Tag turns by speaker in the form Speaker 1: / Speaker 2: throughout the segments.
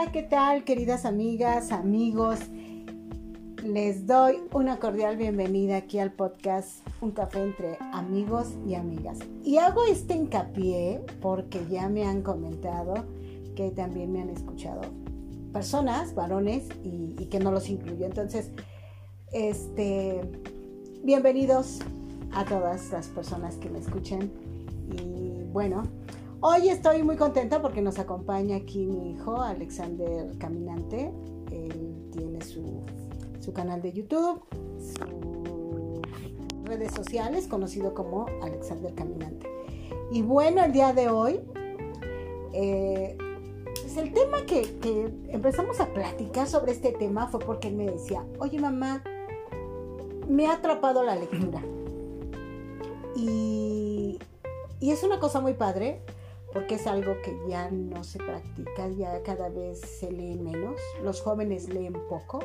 Speaker 1: Hola, ¿qué tal queridas amigas, amigos? Les doy una cordial bienvenida aquí al podcast Un café entre amigos y amigas. Y hago este hincapié porque ya me han comentado que también me han escuchado personas, varones, y, y que no los incluyo. Entonces, este, bienvenidos a todas las personas que me escuchen. Y bueno, Hoy estoy muy contenta porque nos acompaña aquí mi hijo Alexander Caminante. Él tiene su, canal de YouTube, sus redes sociales, conocido como Alexander Caminante. Y bueno, el día de hoy, eh, pues el tema que, que, empezamos a platicar sobre este tema fue porque él me decía, oye mamá, me ha atrapado la lectura. Y, y es una cosa muy padre porque es algo que ya no se practica, ya cada vez se lee menos, los jóvenes leen poco.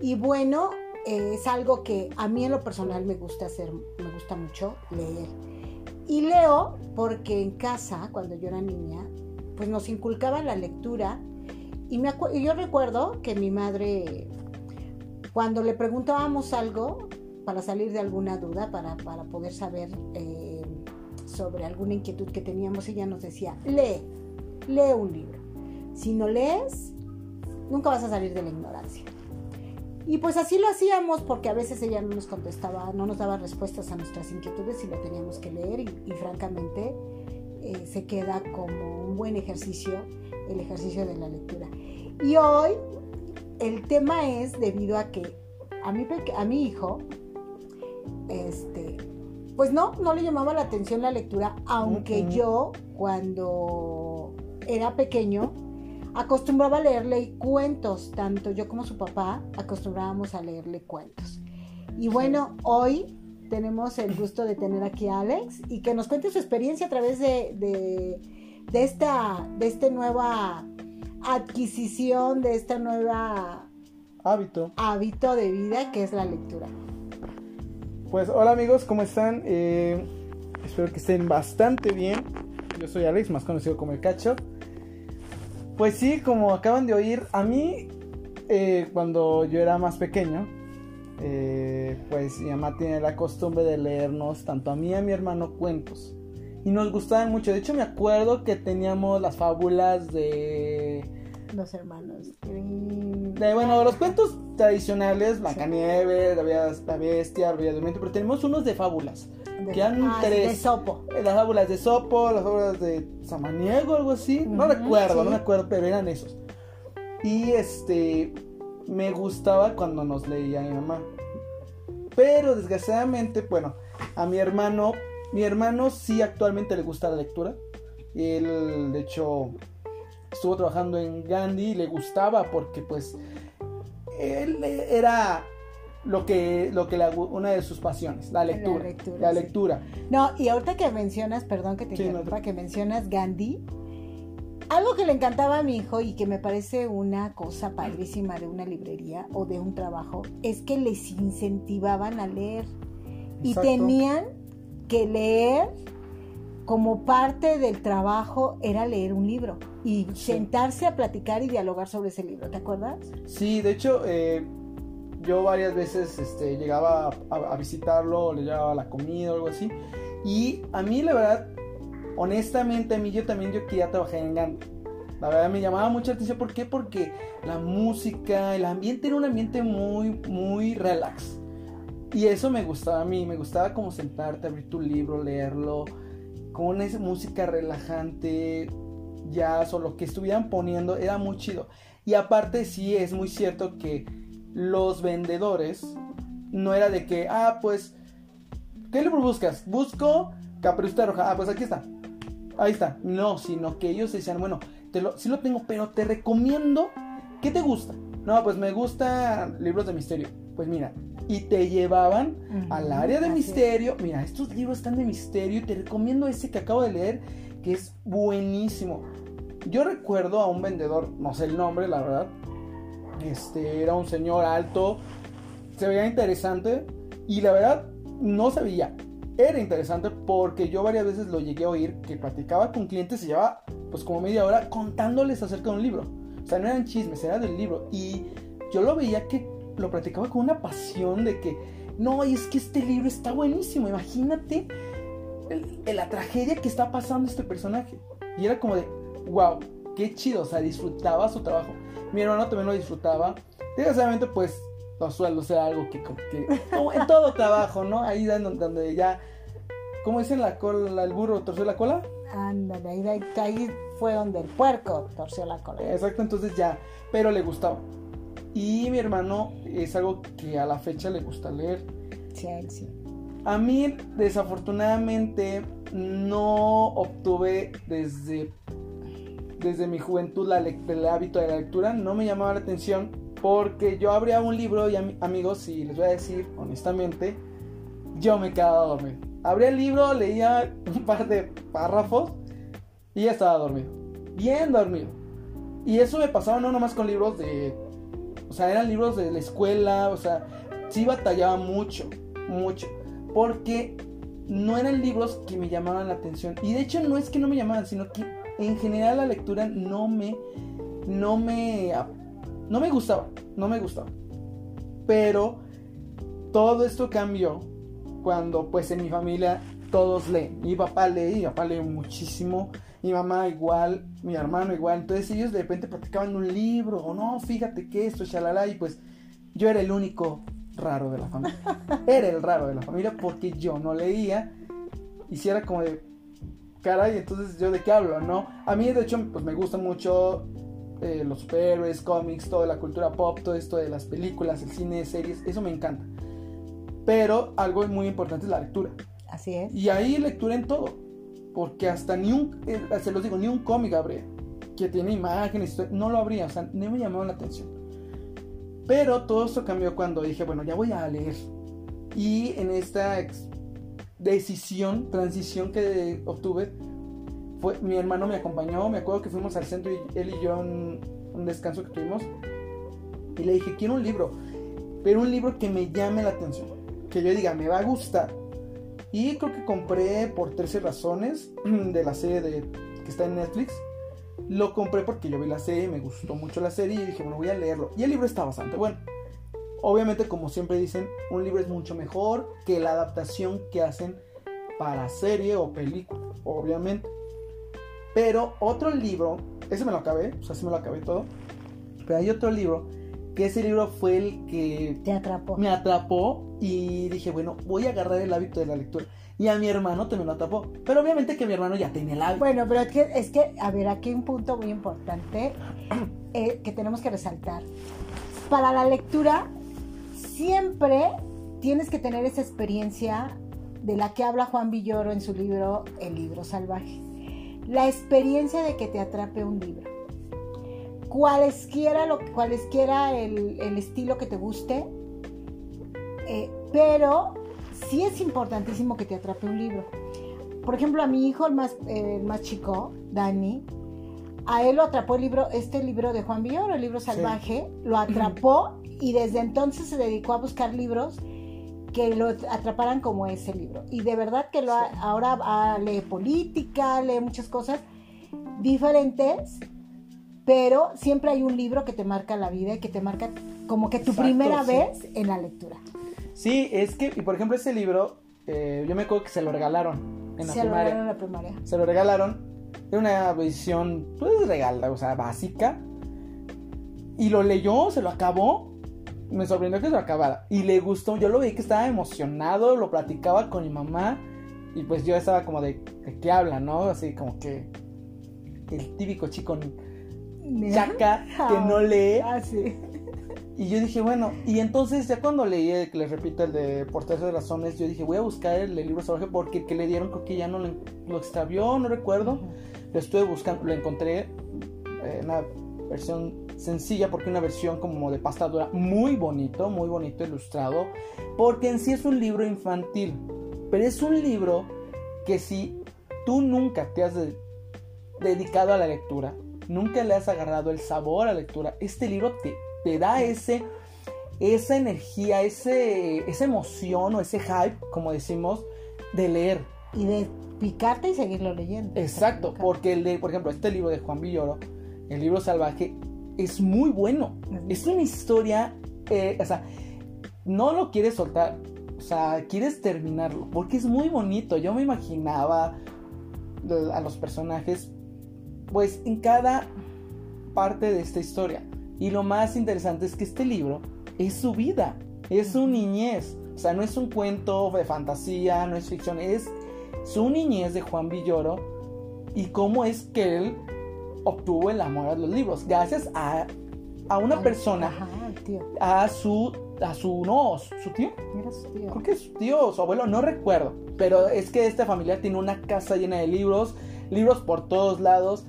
Speaker 1: Y bueno, eh, es algo que a mí en lo personal me gusta hacer, me gusta mucho leer. Y leo porque en casa, cuando yo era niña, pues nos inculcaban la lectura. Y, me yo recuerdo que mi madre, cuando le preguntábamos algo, para salir de alguna duda, para, para poder saber eh, sobre alguna inquietud que teníamos, ella nos decía, lee, lee un libro. Si no lees, nunca vas a salir de la ignorancia. Y pues así lo hacíamos porque a veces ella no nos contestaba, no nos daba respuestas a nuestras inquietudes y lo teníamos que leer y, francamente eh, se queda como un buen ejercicio el ejercicio de la lectura. Y hoy el tema es debido a que a mi, a mi hijo, este, pues no, no le llamaba la atención la lectura, aunque yo cuando era pequeño acostumbraba a leerle cuentos, tanto yo como su papá acostumbrábamos a leerle cuentos. Y bueno, hoy tenemos el gusto de tener aquí a Alex y que nos cuente su experiencia a través de, de, de esta de este nueva adquisición, de esta nueva
Speaker 2: hábito.
Speaker 1: hábito de vida que es la lectura.
Speaker 2: Pues hola amigos, ¿cómo están? Eh, espero que estén bastante bien. Yo soy Alex, más conocido como el Cacho. Pues sí, como acaban de oír, a mí eh, cuando yo era más pequeño, eh, pues mi mamá tiene la costumbre de leernos tanto a mí y a mi hermano cuentos. Y nos gustaban mucho. De hecho me acuerdo que teníamos las fábulas de...
Speaker 1: Los hermanos.
Speaker 2: De, bueno, los cuentos tradicionales, Blancanieves, la, la Bestia, la Bella Durmiente, pero tenemos unos de fábulas. que han
Speaker 1: ah,
Speaker 2: tres.
Speaker 1: De Sopo.
Speaker 2: Eh, las fábulas de Sopo, las fábulas de Samaniego, algo así. no recuerdo, no me acuerdo, pero eran esos. Y este. Me gustaba cuando nos leía mi mamá. Pero desgraciadamente, bueno, a mi hermano. Mi hermano sí actualmente le gusta la lectura. Él, de hecho, estuvo trabajando en Gandhi y le gustaba porque, pues él era lo que, lo que una de sus pasiones, la lectura. La lectura.
Speaker 1: No, y ahorita que mencionas, perdón que te interrumpa, que mencionas Gandhi, algo que le encantaba a mi hijo y que me parece una cosa padrísima de una librería o de un trabajo, es que les incentivaban a leer. Y tenían que leer como parte del trabajo era leer un libro y sentarse a platicar y dialogar sobre ese libro, ¿te acuerdas?
Speaker 2: Sí, de hecho, eh, yo varias veces este, llegaba a, visitarlo, le llevaba la comida o algo así, y a mí la verdad, honestamente, a mí yo también yo quería trabajar en Gandhi. La verdad me llamaba mucha atención, ¿por qué? Porque la música, el ambiente era un ambiente muy, muy relax. Y eso me gustaba a mí, me gustaba como sentarte, abrir tu libro, leerlo, con una música relajante, jazz o lo que estuvieran poniendo, era muy chido. Y aparte sí es muy cierto que los vendedores no era de que, ah, pues, ¿qué libro buscas? Busco Caperucita Roja. Ah, pues aquí está. Ahí está. No, sino que ellos decían, bueno, te lo, sí lo tengo, pero te recomiendo. ¿Qué te gusta? No, pues me gustan libros de misterio. Pues mira, y te llevaban al área de misterio. Mira, estos libros están de misterio y te recomiendo ese que acabo de leer, que es buenísimo. Yo recuerdo a un vendedor, no sé el nombre, la verdad. Este era un señor alto, se veía interesante y la verdad no se veía. Era interesante porque yo varias veces lo llegué a oír que platicaba con clientes y llevaba pues como media hora contándoles acerca de un libro. O sea, no eran chismes, era del libro. Y yo lo veía que lo practicaba con una pasión de que, no, y es que este libro está buenísimo, imagínate la tragedia que está pasando este personaje. Y era como de, wow, qué chido, o sea, disfrutaba su trabajo. Mi hermano también lo disfrutaba. Desgraciadamente, pues, los sueldos era algo que, como que en todo trabajo, ¿no? Ahí donde, donde ya, ¿cómo dicen la cola, el burro torció la cola?
Speaker 1: Ándale, ahí, ahí fue donde el puerco torció la cola.
Speaker 2: Exacto, entonces ya, pero le gustaba. Y mi hermano es algo que a la fecha le gusta leer.
Speaker 1: Sí, sí.
Speaker 2: A mí, desafortunadamente, no obtuve desde, desde mi juventud la el hábito de la lectura. No me llamaba la atención porque yo abría un libro y amigos, y les voy a decir honestamente, yo me quedaba dormido. Abría el libro, leía un par de párrafos y ya estaba dormido. Bien dormido. Y eso me pasaba no nomás con libros de... O sea, eran libros de la escuela, o sea, sí batallaba mucho, mucho porque no eran libros que me llamaban la atención. Y de hecho no es que no me llamaban, sino que en general la lectura no me no me no me gustaba, no me gustaba. Pero todo esto cambió cuando pues en mi familia todos leen. Mi papá lee, mi papá lee muchísimo, mi mamá igual, mi hermano igual. Entonces ellos de repente practicaban un libro, o no, fíjate que esto, shalala, y pues yo era el único raro de la familia. Era el raro de la familia porque yo no leía. Y si era como de, caray, entonces yo de qué hablo, ¿no? A mí de hecho pues me gusta mucho eh, los superhéroes, cómics, toda la cultura pop, todo esto de las películas, el cine, series, eso me encanta. Pero algo muy importante es la lectura.
Speaker 1: Así es.
Speaker 2: Y ahí lectura en todo. Porque hasta ni un, eh, se los digo, ni un cómic habría. Que tiene imágenes, no lo habría, o sea, no me llamaba la atención. Pero todo esto cambió cuando dije, bueno, ya voy a leer. Y en esta decisión, transición que obtuve, fue, mi hermano me acompañó, me acuerdo que fuimos al centro y él y yo un, un descanso que tuvimos. Y le dije, quiero un libro, pero un libro que me llame la atención, que yo diga, me va a gustar. Y creo que compré por 13 razones de la serie de, que está en Netflix. Lo compré porque yo vi la serie, me gustó mucho la serie y dije, bueno, voy a leerlo. Y el libro está bastante bueno. Obviamente, como siempre dicen, un libro es mucho mejor que la adaptación que hacen para serie o película, obviamente. Pero otro libro, ese me lo acabé, o sea, sí me lo acabé todo. Pero hay otro libro, que ese libro fue el que...
Speaker 1: Te atrapó.
Speaker 2: Me atrapó y dije, bueno, voy a agarrar el hábito de la lectura. Y a mi hermano también lo atrapó. Pero obviamente que mi hermano ya tenía el hábito.
Speaker 1: Bueno, pero es que, es que a ver, aquí hay un punto muy importante eh, que tenemos que resaltar. Para la lectura, siempre tienes que tener esa experiencia de la que habla Juan Villoro en su libro El libro salvaje. La experiencia de que te atrape un libro. Cualesquiera, lo, cualesquiera el, el estilo que te guste, eh, pero sí es importantísimo que te atrape un libro. Por ejemplo, a mi hijo, el más, más chico, Dani, a él lo atrapó el libro, este libro de Juan Villoro, el libro salvaje, lo atrapó y desde entonces se dedicó a buscar libros que lo atraparan como ese libro. Y de verdad que lo ahora lee política, lee muchas cosas diferentes, pero siempre hay un libro que te marca la vida y que te marca como que tu primera vez en la lectura.
Speaker 2: Sí, es que, y por ejemplo, ese libro, eh, yo me acuerdo que se lo regalaron en la
Speaker 1: se
Speaker 2: primaria.
Speaker 1: lo regalaron en la primaria.
Speaker 2: Se lo regalaron. Era una edición, pues, regala, o sea, básica. Y lo leyó, se lo acabó. Me sorprendió que se lo acabara. Y le gustó. Yo lo vi que estaba emocionado, lo platicaba con mi mamá. Y pues yo estaba como de, ¿de qué habla, no? Así como que el típico chico chaca que no lee.
Speaker 1: Ah, sí.
Speaker 2: Y yo dije, bueno, y entonces ya cuando leí, que les repito, el de Por tres razones, yo dije, voy a buscar el, libro salvaje porque el que le dieron creo que ya no lo, lo extravió, no recuerdo. Lo estuve buscando, lo encontré en una versión sencilla porque una versión como de pasta dura, muy bonito, muy bonito ilustrado, porque en sí es un libro infantil, pero es un libro que si tú nunca te has dedicado a la lectura, nunca le has agarrado el sabor a la lectura, este libro te te da ese, esa energía, ese, esa emoción o ese hype, como decimos, de leer.
Speaker 1: Y de picarte y seguirlo leyendo.
Speaker 2: Exacto, porque el de, por ejemplo, este libro de Juan Villoro, el libro salvaje, es muy bueno. Es una historia, eh, o sea, no lo quieres soltar, o sea, quieres terminarlo, porque es muy bonito. Yo me imaginaba a los personajes, pues en cada parte de esta historia. Y lo más interesante es que este libro es su vida, es su niñez. O sea, no es un cuento de fantasía, no es ficción, es su niñez de Juan Villoro y cómo es que él obtuvo el amor a los libros. Gracias a, a una persona, a su, a su, no, su tío.
Speaker 1: Era su tío.
Speaker 2: Creo que es su tío su abuelo, no recuerdo. Pero es que esta familia tiene una casa llena de libros, libros por todos lados.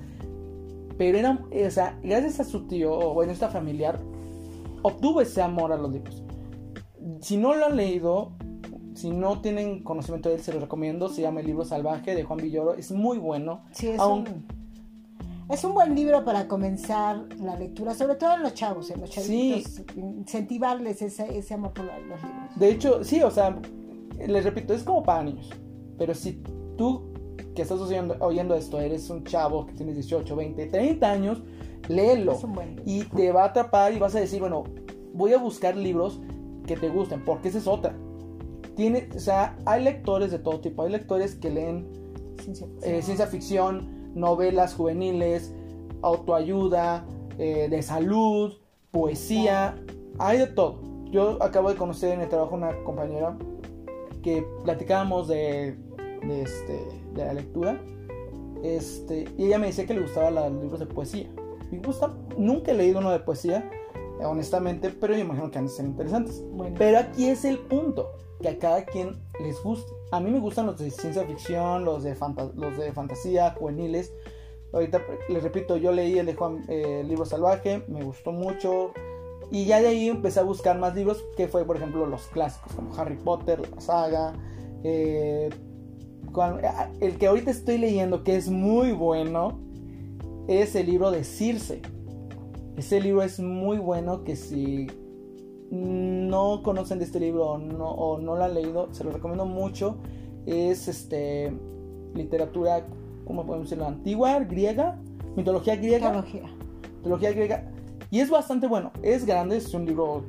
Speaker 2: Pero era, o sea, gracias a su tío, o bueno, esta familiar, obtuvo ese amor a los libros. Si no lo han leído, si no tienen conocimiento de él, se los recomiendo. Se llama El libro salvaje de Juan Villoro. Es muy bueno.
Speaker 1: Sí, es, un, es un buen libro para comenzar la lectura, sobre todo en los chavos, en los chavitos. Incentivarles ese, ese amor por los libros.
Speaker 2: De hecho, sí, o sea, les repito, es como para niños. Pero si tú que estás oyendo, oyendo esto, eres un chavo que tienes 18, 20, 30 años, léelo.
Speaker 1: Buen.
Speaker 2: Y te va a atrapar y vas a decir, bueno, voy a buscar libros que te gusten, porque esa es otra. Tiene, o sea, hay lectores de todo tipo. Hay lectores que leen
Speaker 1: Ciencia
Speaker 2: eh, ciencia ficción, novelas juveniles, autoayuda, eh, de salud, poesía, hay de todo. Yo acabo de conocer en el trabajo una compañera que platicábamos de, de, este, de la lectura este, y ella me decía que le gustaban los libros de poesía. Me gusta, nunca he leído uno de poesía, honestamente, pero yo imagino que han de ser interesantes.
Speaker 1: Bueno.
Speaker 2: Pero aquí es el punto, que a cada quien les guste. A mí me gustan los de ciencia ficción, los de, los de fantasía, juveniles. Ahorita les repito, yo leí el de Juan, eh, libro salvaje, me gustó mucho. Y ya de ahí empecé a buscar más libros, que fue por ejemplo los clásicos, como Harry Potter, la saga. eh, el que ahorita estoy leyendo, que es muy bueno, es el libro de Circe. Ese libro es muy bueno que si no conocen de este libro o no, o no lo han leído, se lo recomiendo mucho. Es este literatura, ¿cómo podemos decirlo? Antigua, griega, mitología griega. Mitología griega. Y es bastante bueno. Es grande, es un libro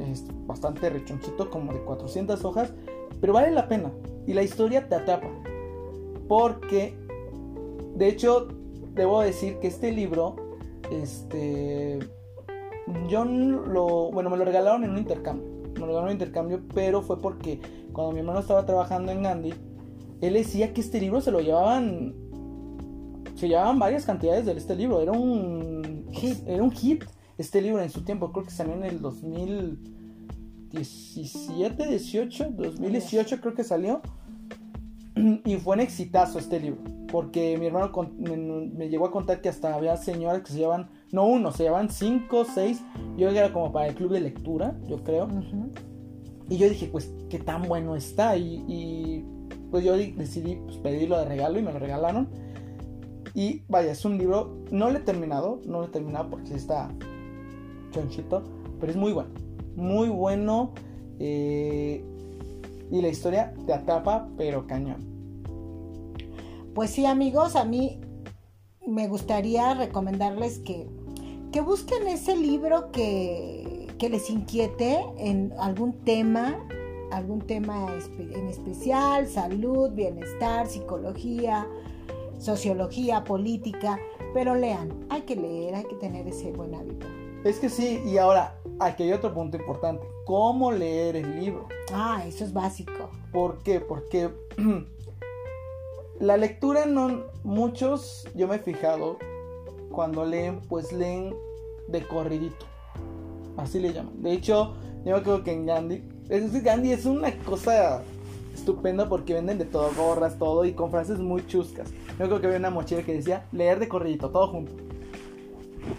Speaker 2: es bastante rechonchito, como de 400 hojas, pero vale la pena. Y la historia te atrapa. Porque, de hecho, debo decir que este libro, este, yo lo, bueno, me lo regalaron en un intercambio. Me lo regalaron en un intercambio, pero fue porque cuando mi hermano estaba trabajando en Gandhi, él decía que este libro se lo llevaban, se llevaban varias cantidades de este libro. Era un
Speaker 1: Hit.
Speaker 2: era un hit este libro en su tiempo. Creo que salió en el 2017, 18, 2018 creo que salió. Y fue un exitazo este libro. Porque mi hermano con- me, me llegó a contar que hasta había señoras que se llevan, no uno, se llevan cinco, seis. Yo era como para el club de lectura, yo creo.
Speaker 1: Ujú.
Speaker 2: Y yo dije, pues, qué tan bueno está. Y, y, pues yo decidí pues, pedirlo de regalo y me lo regalaron. Y vaya, es un libro, no lo he terminado, no lo he terminado porque está chonchito, pero es muy bueno. Muy bueno. eh, y la historia te atrapa, pero cañón.
Speaker 1: Pues sí, amigos, a mí me gustaría recomendarles que, que busquen ese libro que, que les inquiete en algún tema, algún tema en especial, salud, bienestar, psicología, sociología, política, pero lean, hay que leer, hay que tener ese buen hábito.
Speaker 2: Es que sí, y ahora, aquí hay otro punto importante. ¿Cómo leer el libro?
Speaker 1: Ah, eso es básico.
Speaker 2: ¿Por qué? Porque la lectura no... Muchos, yo me he fijado, cuando leen, pues leen de corridito. Así le llaman. De hecho, yo me acuerdo que en Gandhi... Es que Gandhi es una cosa estupenda porque venden de todo, gorras, todo, y con frases muy chuscas. Yo creo que había una mochila que decía, leer de corridito, todo junto.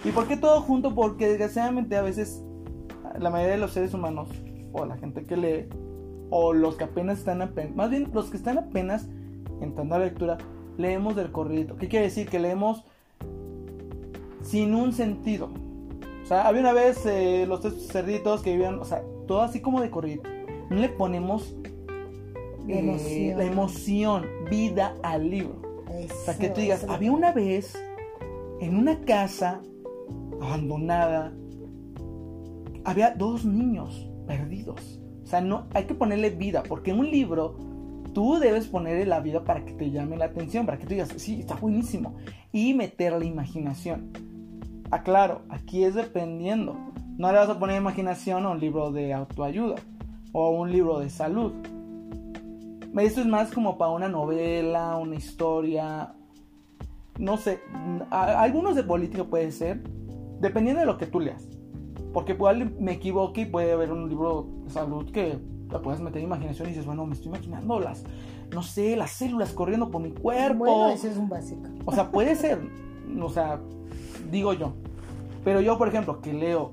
Speaker 2: ¿Y por qué todo junto? Porque desgraciadamente a veces la mayoría de los seres humanos, o la gente que lee, o los que apenas están apenas, más bien los que están apenas entrando a la lectura, leemos del corridito. ¿Qué quiere decir? Que leemos sin un sentido. O sea, había una vez eh, los tres cerditos que vivían, o sea, todo así como de corridito. No le ponemos eh,
Speaker 1: Emoción.
Speaker 2: la emoción, vida al libro. O sea, que tú
Speaker 1: Eso,
Speaker 2: digas,
Speaker 1: eso.
Speaker 2: había una vez en una casa abandonada. Había dos niños perdidos. O sea, no, hay que ponerle vida, porque en un libro tú debes ponerle la vida para que te llame la atención, para que tú digas, sí, está buenísimo. Y meter la imaginación. Aclaro, aquí es dependiendo. No le vas a poner imaginación a un libro de autoayuda o a un libro de salud. Esto es más como para una novela, una historia, no sé, algunos de política puede ser, dependiendo de lo que tú leas. Porque igual me equivoque y puede haber un libro de salud que la puedes meter en imaginación y dices, bueno, me estoy imaginando las, no sé, las células corriendo por mi cuerpo.
Speaker 1: Bueno, ese es un básico.
Speaker 2: O sea, puede ser, o sea, digo yo. Pero yo, por ejemplo, que leo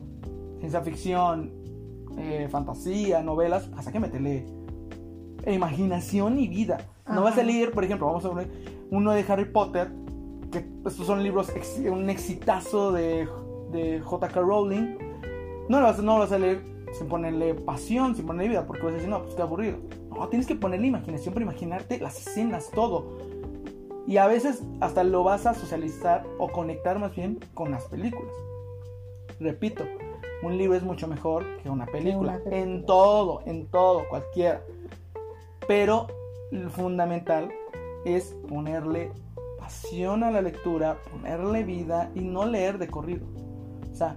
Speaker 2: ciencia ficción, eh, fantasía, novelas, hasta que me te lee imaginación y vida. No vas a leer, por ejemplo, vamos a ver uno de Harry Potter, que estos son libros, un exitazo de, de J.K. Rowling. No lo, vas, no lo vas a leer sin ponerle pasión, sin ponerle vida, porque vas a decir, no, pues qué aburrido. No, tienes que ponerle imaginación para imaginarte las escenas, todo. Y a veces hasta lo vas a socializar o conectar más bien con las películas. Repito, un libro es mucho mejor que una película. En todo, en todo, cualquiera. Pero lo fundamental es ponerle pasión a la lectura, ponerle vida y no leer de corrido. O sea,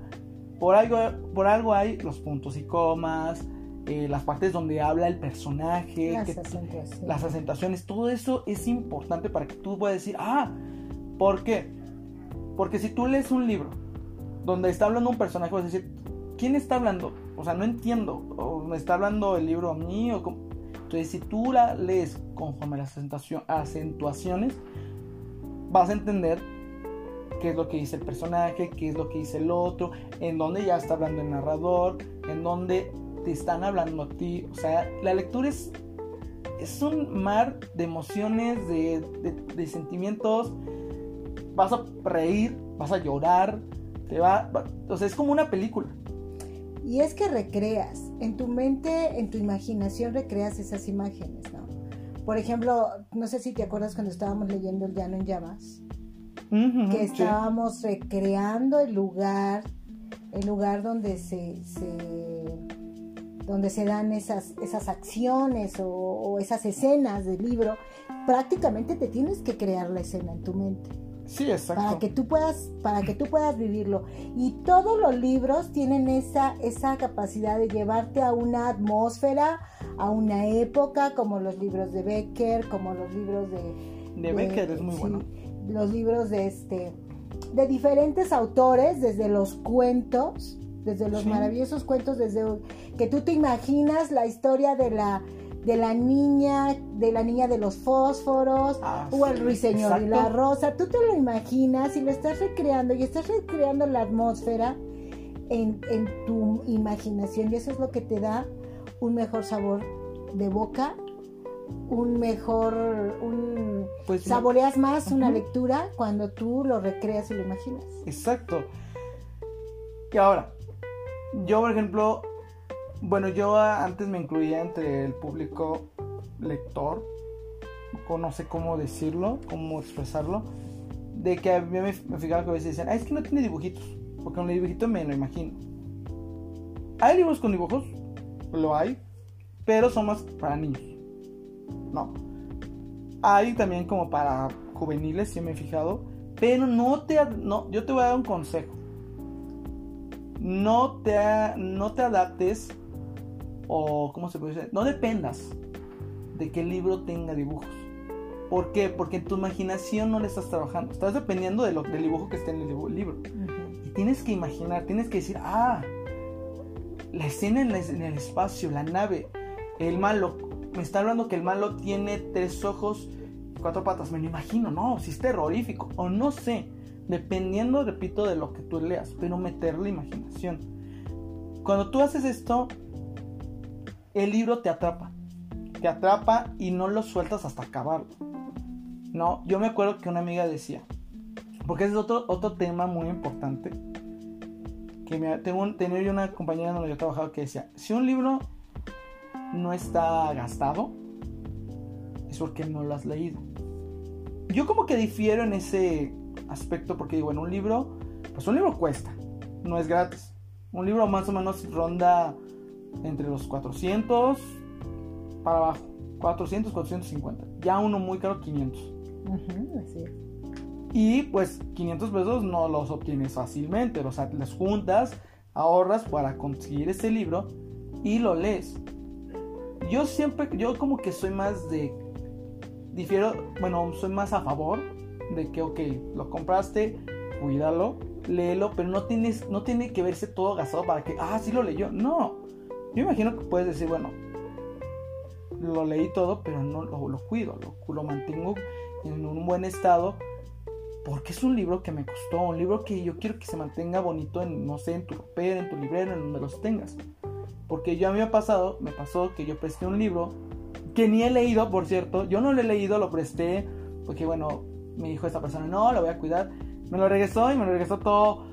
Speaker 2: por algo, por algo hay los puntos y comas, eh, las partes donde habla el personaje,
Speaker 1: las, acentuaciones.
Speaker 2: las acentuaciones, todo eso es importante para que tú puedas decir, ah, ¿por qué? Porque si tú lees un libro donde está hablando un personaje, vas a decir, ¿quién está hablando? O sea, no entiendo, o me está hablando el libro a mí, o cómo? Entonces, si tú la lees conforme las acentuaciones, vas a entender qué es lo que dice el personaje, qué es lo que dice el otro, en dónde ya está hablando el narrador, en dónde te están hablando a ti. O sea, la lectura es, es un mar de emociones, de, de, sentimientos. Vas a reír, vas a llorar, te va, va, o sea, es como una película.
Speaker 1: Y es que recreas, en tu mente, en tu imaginación recreas esas imágenes, ¿no? Por ejemplo, no sé si te acuerdas cuando estábamos leyendo El Llano en Llamas, que estábamos recreando el lugar, el lugar donde se, donde se dan esas, esas acciones o, o esas escenas del libro, prácticamente te tienes que crear la escena en tu mente.
Speaker 2: Sí, exacto.
Speaker 1: Para que tú puedas, para que tú puedas vivirlo. Y todos los libros tienen esa, esa capacidad de llevarte a una atmósfera, a una época, como los libros de Becker, como los libros de.
Speaker 2: De, Becker es muy bueno.
Speaker 1: Los libros de este. de diferentes autores, desde los cuentos, desde los maravillosos cuentos, desde que tú te imaginas la historia de la de la niña, de la niña de los fósforos,
Speaker 2: ah,
Speaker 1: o el ruiseñor y la rosa. Tú te lo imaginas y lo estás recreando y estás recreando la atmósfera en, tu imaginación y eso es lo que te da un mejor sabor de boca, un mejor, un pues saboreas más una lectura cuando tú lo recreas y lo imaginas.
Speaker 2: Exacto. Y ahora, yo por ejemplo bueno, yo antes me incluía entre el público lector, no sé cómo decirlo, cómo expresarlo, de que a mí me, fijaba que a veces decían, ah, es que no tiene dibujitos, porque un dibujito me lo imagino. ¿Hay libros con dibujos? Lo hay, pero son más para niños. No. Hay también como para juveniles, si me he fijado, pero no te, no, yo te voy a dar un consejo. No te, no te adaptes o ¿cómo se puede decir? No dependas de que el libro tenga dibujos. ¿Por qué? Porque en tu imaginación no le estás trabajando. Estás dependiendo de lo, del dibujo que esté en el libro. Y tienes que imaginar, tienes que decir, ah, la escena en, en, el espacio, la nave, el malo. Me está hablando que el malo tiene tres ojos, cuatro patas. Me lo imagino, no, si es terrorífico. O no sé, dependiendo, repito, de lo que tú leas. Pero meterle imaginación. Cuando tú haces esto, el libro te atrapa. Te atrapa y no lo sueltas hasta acabarlo. No, yo me acuerdo que una amiga decía, porque es otro, otro tema muy importante, que tengo tenía yo una compañera donde yo trabajaba que decía, si un libro no está gastado, es porque no lo has leído. Yo como que difiero en ese aspecto porque digo, en un libro, pues un libro cuesta. no es gratis. Un libro más o menos ronda entre los 400 para abajo. 400, 450. Ya uno muy caro, 500. así es. Y pues 500 pesos no los obtienes fácilmente. O sea, juntas, ahorras para conseguir ese libro y lo lees. Yo siempre, yo como que soy más de, difiero, bueno, soy más a favor de que, ok, lo compraste, cuídalo, léelo, pero no, tienes, no tiene que verse todo gastado para que, ah, sí lo leyó. No, yo imagino que puedes decir, bueno, lo leí todo, pero no lo, lo cuido, lo, lo mantengo en un buen estado porque es un libro que me costó, un libro que yo quiero que se mantenga bonito en, no sé, en tu ropero, en tu librero, en donde los tengas. Porque yo a mí me ha pasado, me pasó que yo presté un libro que ni he leído, por cierto, yo no lo he leído, lo presté, porque bueno, me dijo esta persona, no, lo voy a cuidar. Me lo regresó y me lo regresó todo,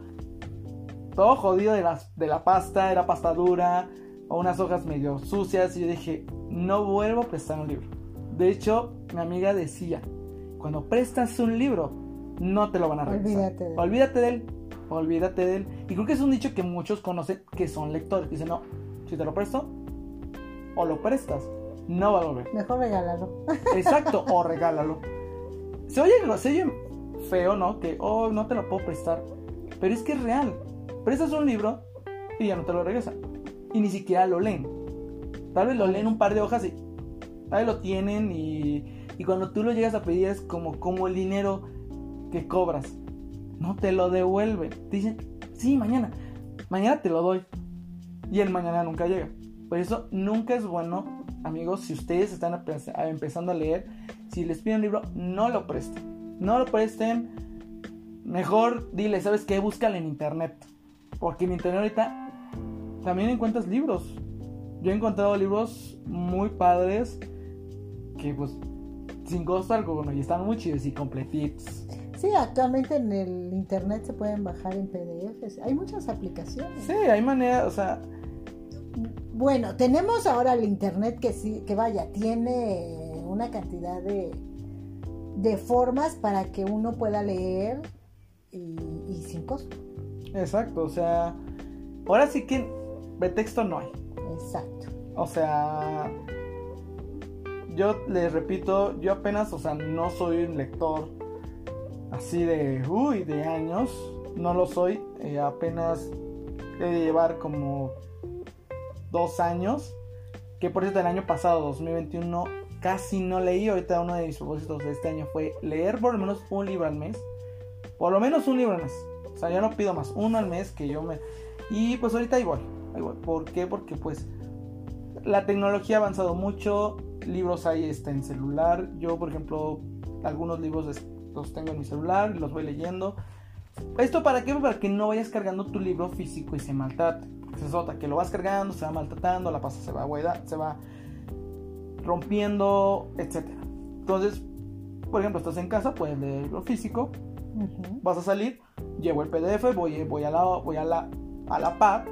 Speaker 2: todo jodido de la, de la pasta, era pasta dura, o unas hojas medio sucias, y yo dije, no vuelvo a prestar un libro. De hecho, mi amiga decía, cuando prestas un libro, no te lo van a regresar. Olvídate de él. Olvídate de él. Olvídate de él. Y creo que es un dicho que muchos conocen que son lectores. Dicen, no, si te lo presto o lo prestas, no va a volver.
Speaker 1: Mejor regálalo.
Speaker 2: Exacto, o regálalo. Se oye, se oye feo, ¿no? Que, oh, no te lo puedo prestar. Pero es que es real. Prestas un libro y ya no te lo regresan. Y ni siquiera lo leen. Tal vez lo leen un par de hojas y tal vez lo tienen y, y cuando tú lo llegas a pedir es como, como el dinero que cobras. No te lo devuelven. dicen, sí, mañana. Mañana te lo doy. Y el mañana nunca llega. Por eso nunca es bueno, amigos, si ustedes están empezando a leer, si les piden un libro, no lo presten. No lo presten. Mejor dile, ¿sabes qué? Búscalo en internet. Porque en internet ahorita también encuentras libros. Yo he encontrado libros muy padres que pues sin costo alguno y están muy chidos y completitos.
Speaker 1: Sí, actualmente en el internet se pueden bajar en PDFs. Hay muchas aplicaciones.
Speaker 2: Sí, hay manera, o sea.
Speaker 1: Bueno, tenemos ahora el internet que sí, que vaya, tiene una cantidad de, de formas para que uno pueda leer y, sin costo.
Speaker 2: Exacto, o sea, ahora sí que de texto no hay.
Speaker 1: Exacto.
Speaker 2: O sea, yo les repito, yo apenas, o sea, no soy un lector así de, uy, de años. No lo soy. Eh, apenas he de llevar como dos años. Que por cierto, el año pasado, 2021, casi no leí. Ahorita uno de mis propósitos de este año fue leer por lo menos un libro al mes. Por lo menos un libro al mes. O sea, ya no pido más. Uno al mes que yo me... Y pues ahorita igual. igual. ¿Por qué? Porque pues la tecnología ha avanzado mucho. Libros hay está en celular. Yo, por ejemplo, algunos libros los tengo en mi celular, los voy leyendo. ¿Esto para qué? Para que no vayas cargando tu libro físico y se maltrate. Se nota que lo vas cargando, se va maltratando, la pasta se va, se va rompiendo, etc. Entonces, por ejemplo, estás en casa, puedes leer el libro físico, vas a salir, llevo el PDF, voy, voy, a, la, voy a, la, a la par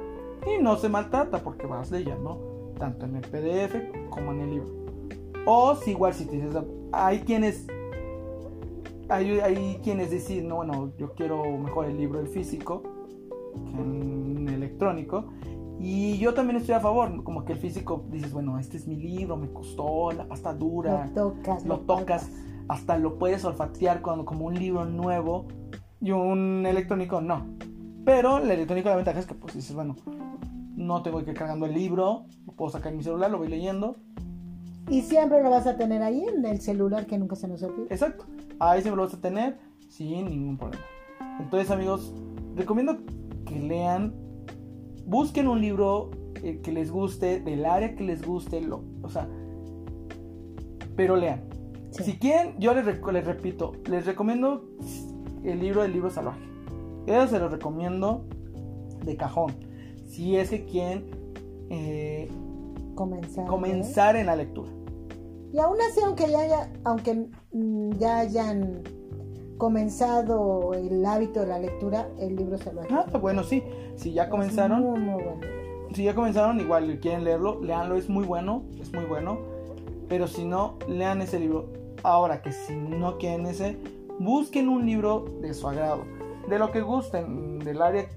Speaker 2: y no se maltrata porque vas leyendo tanto en el PDF como en el libro. O si igual si dices, hay quienes hay, quienes deciden, no, bueno, yo quiero mejor el libro en físico que en electrónico. Y yo también estoy a favor, como que el físico dices, bueno, este es mi libro, me costó, la pasta dura.
Speaker 1: Lo tocas.
Speaker 2: Lo, tocas, hasta lo puedes olfatear cuando, como un libro nuevo. Y un electrónico no. Pero el electrónico la ventaja es que pues dices, bueno, no tengo que ir cargando el libro, lo puedo sacar en mi celular, lo voy leyendo.
Speaker 1: Y siempre lo vas a tener ahí en el celular que nunca se nos olvide.
Speaker 2: Exacto. Ahí siempre lo vas a tener sin ningún problema. Entonces, amigos, recomiendo que lean, busquen un libro eh, que les guste, del área que les guste, lo, o sea, pero lean. Si quieren, yo les, les, repito, les recomiendo el libro del libro salvaje. Eso se lo recomiendo de cajón. Si es que quieren eh,
Speaker 1: comenzar,
Speaker 2: comenzar en la lectura.
Speaker 1: Y aún así, aunque ya, aunque mm, ya hayan comenzado el hábito de la lectura, el libro se lo
Speaker 2: Ah, bueno, sí. Si ya comenzaron. Si ya comenzaron, igual quieren leerlo, leanlo, es muy bueno, es muy bueno. Pero si no, lean ese libro. Ahora que si no quieren ese, busquen un libro de su agrado. De lo que gusten, del área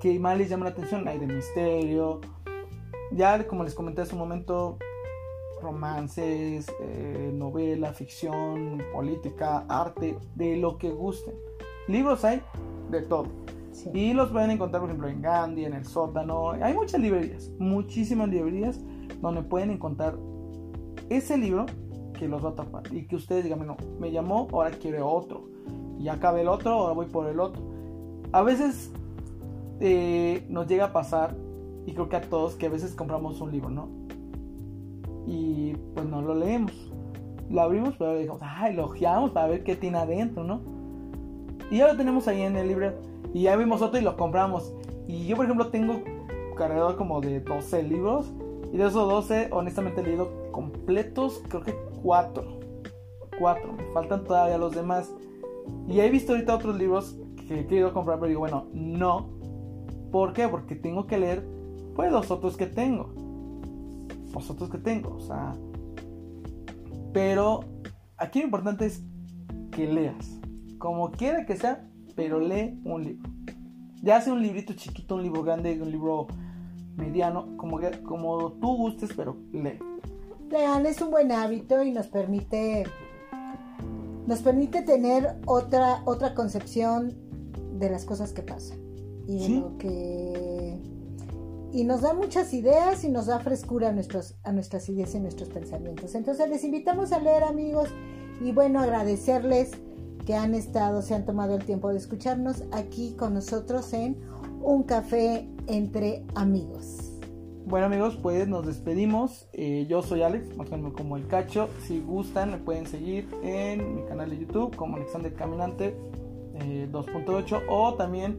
Speaker 2: que más les llama la atención. Hay de misterio. Ya, como les comenté hace un momento, romances, eh, novela, ficción, política, arte, de lo que gusten. Libros hay de todo. Y los pueden encontrar, por ejemplo, en Gandhi, en el sótano. Hay muchas librerías, muchísimas librerías donde pueden encontrar ese libro que los va a tapar. Y que ustedes digan, no, me llamó, ahora quiero otro. Y acabé el otro, ahora voy por el otro. A veces eh, nos llega a pasar, y creo que a todos, que a veces compramos un libro, ¿no? Y pues no lo leemos. Lo abrimos, pero dijimos, ay, lo ojeamos para ver qué tiene adentro, ¿no? Y ya lo tenemos ahí en el libro. Y ya vimos otro y lo compramos. Y yo, por ejemplo, tengo cargador como de 12 libros. Y de esos 12, honestamente he leído completos, creo que 4. 4. Me faltan todavía los demás. Y he visto ahorita otros libros que he querido comprar, pero digo, bueno, no. ¿Por qué? Porque tengo que leer, pues, los otros que tengo. Los otros que tengo, o sea. Pero aquí lo importante es que leas. Como quiera que sea, pero lee un libro. Ya sea un librito chiquito, un libro grande, un libro mediano, como, como tú gustes, pero lee.
Speaker 1: Lean es un buen hábito y nos permite nos permite tener otra otra concepción de las cosas que pasan y lo que y nos da muchas ideas y nos da frescura a nuestros a nuestras ideas y nuestros pensamientos. Entonces les invitamos a leer, amigos, y bueno, agradecerles que han estado, se han tomado el tiempo de escucharnos aquí con nosotros en Un Café entre Amigos.
Speaker 2: Bueno amigos, pues nos despedimos. Eh, yo soy Alex, más como el cacho. Si gustan, me pueden seguir en mi canal de YouTube como Alexander Caminante 2.8 eh, o también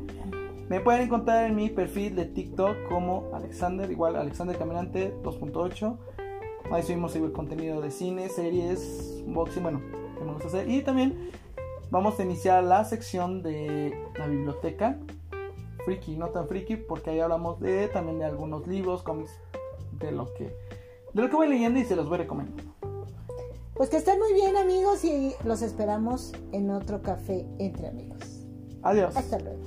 Speaker 2: me pueden encontrar en mi perfil de TikTok como Alexander, igual Alexander Caminante 2.8. Ahí subimos el contenido de cine, series, boxing, bueno, que me gusta hacer. Y también vamos a iniciar la sección de la biblioteca. Friki, no tan friki, porque ahí hablamos de también de algunos libros, cómics, de lo que de lo que voy leyendo y se los voy recomendando.
Speaker 1: Pues que estén muy bien amigos y los esperamos en otro café entre amigos.
Speaker 2: Adiós.
Speaker 1: Hasta luego.